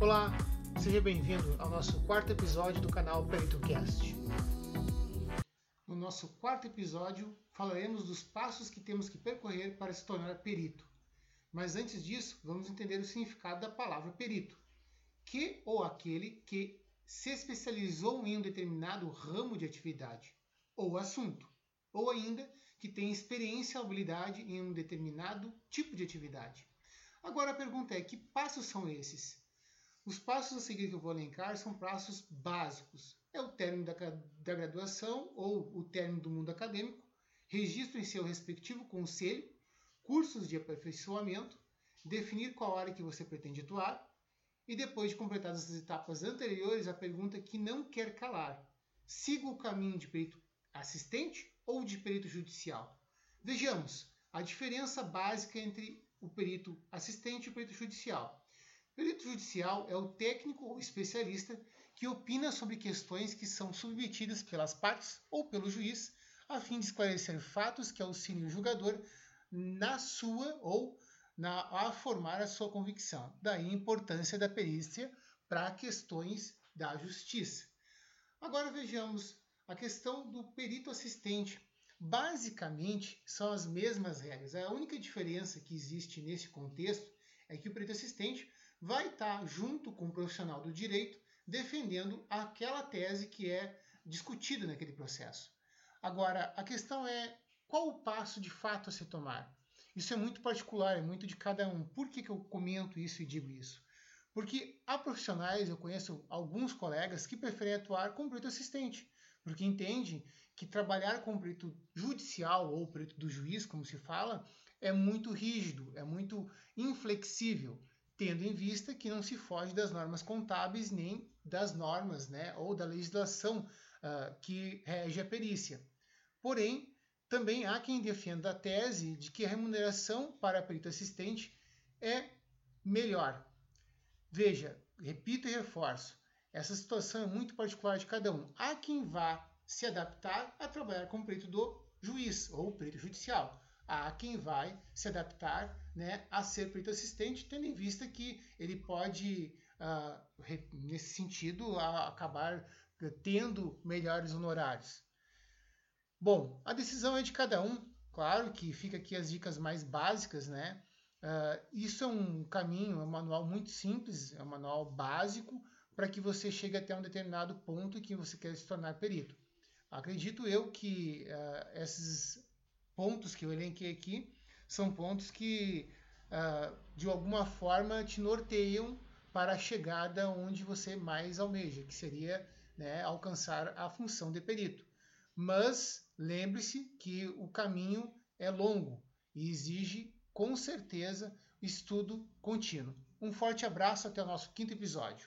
Olá, seja bem-vindo ao nosso quarto episódio do canal PeritoCast. No nosso quarto episódio, falaremos dos passos que temos que percorrer para se tornar perito. Mas antes disso, vamos entender o significado da palavra perito, que ou aquele que se especializou em um determinado ramo de atividade ou assunto, ou ainda que tem experiência ou habilidade em um determinado tipo de atividade. Agora a pergunta é: que passos são esses? Os passos a seguir que eu vou elencar são passos básicos. É o término da, da graduação ou o término do mundo acadêmico, registro em seu respectivo conselho, cursos de aperfeiçoamento, definir qual área que você pretende atuar, e depois de completadas as etapas anteriores, a pergunta que não quer calar: siga o caminho de perito assistente ou de perito judicial? Vejamos a diferença básica entre o perito assistente e o perito judicial. O perito judicial é o técnico ou especialista que opina sobre questões que são submetidas pelas partes ou pelo juiz, a fim de esclarecer fatos que auxiliem o julgador na sua ou na, a formar a sua convicção. Daí a importância da perícia para questões da justiça. Agora vejamos a questão do perito assistente. Basicamente, são as mesmas regras. A única diferença que existe nesse contexto é que o perito assistente vai estar junto com o profissional do direito defendendo aquela tese que é discutida naquele processo. Agora, a questão é qual o passo de fato a se tomar? Isso é muito particular, é muito de cada um. Por que, que eu comento isso e digo isso? Porque há profissionais, eu conheço alguns colegas que preferem atuar como perito assistente, porque entendem que trabalhar como perito judicial ou perito do juiz, como se fala, é muito rígido, é muito inflexível, tendo em vista que não se foge das normas contábeis nem das normas né, ou da legislação uh, que rege a perícia. Porém, também há quem defenda a tese de que a remuneração para perito assistente é melhor. Veja, repito e reforço, essa situação é muito particular de cada um. Há quem vá se adaptar a trabalhar como perito do juiz ou perito judicial. Há quem vai se adaptar né, a ser perito assistente, tendo em vista que ele pode, uh, nesse sentido, acabar tendo melhores honorários. Bom, a decisão é de cada um. Claro que fica aqui as dicas mais básicas, né? Uh, isso é um caminho, é um manual muito simples, é um manual básico para que você chegue até um determinado ponto que você quer se tornar perito. Acredito eu que uh, esses pontos que eu elenquei aqui são pontos que, uh, de alguma forma, te norteiam para a chegada onde você mais almeja, que seria né, alcançar a função de perito. Mas lembre-se que o caminho é longo e exige, com certeza, estudo contínuo. Um forte abraço até o nosso quinto episódio.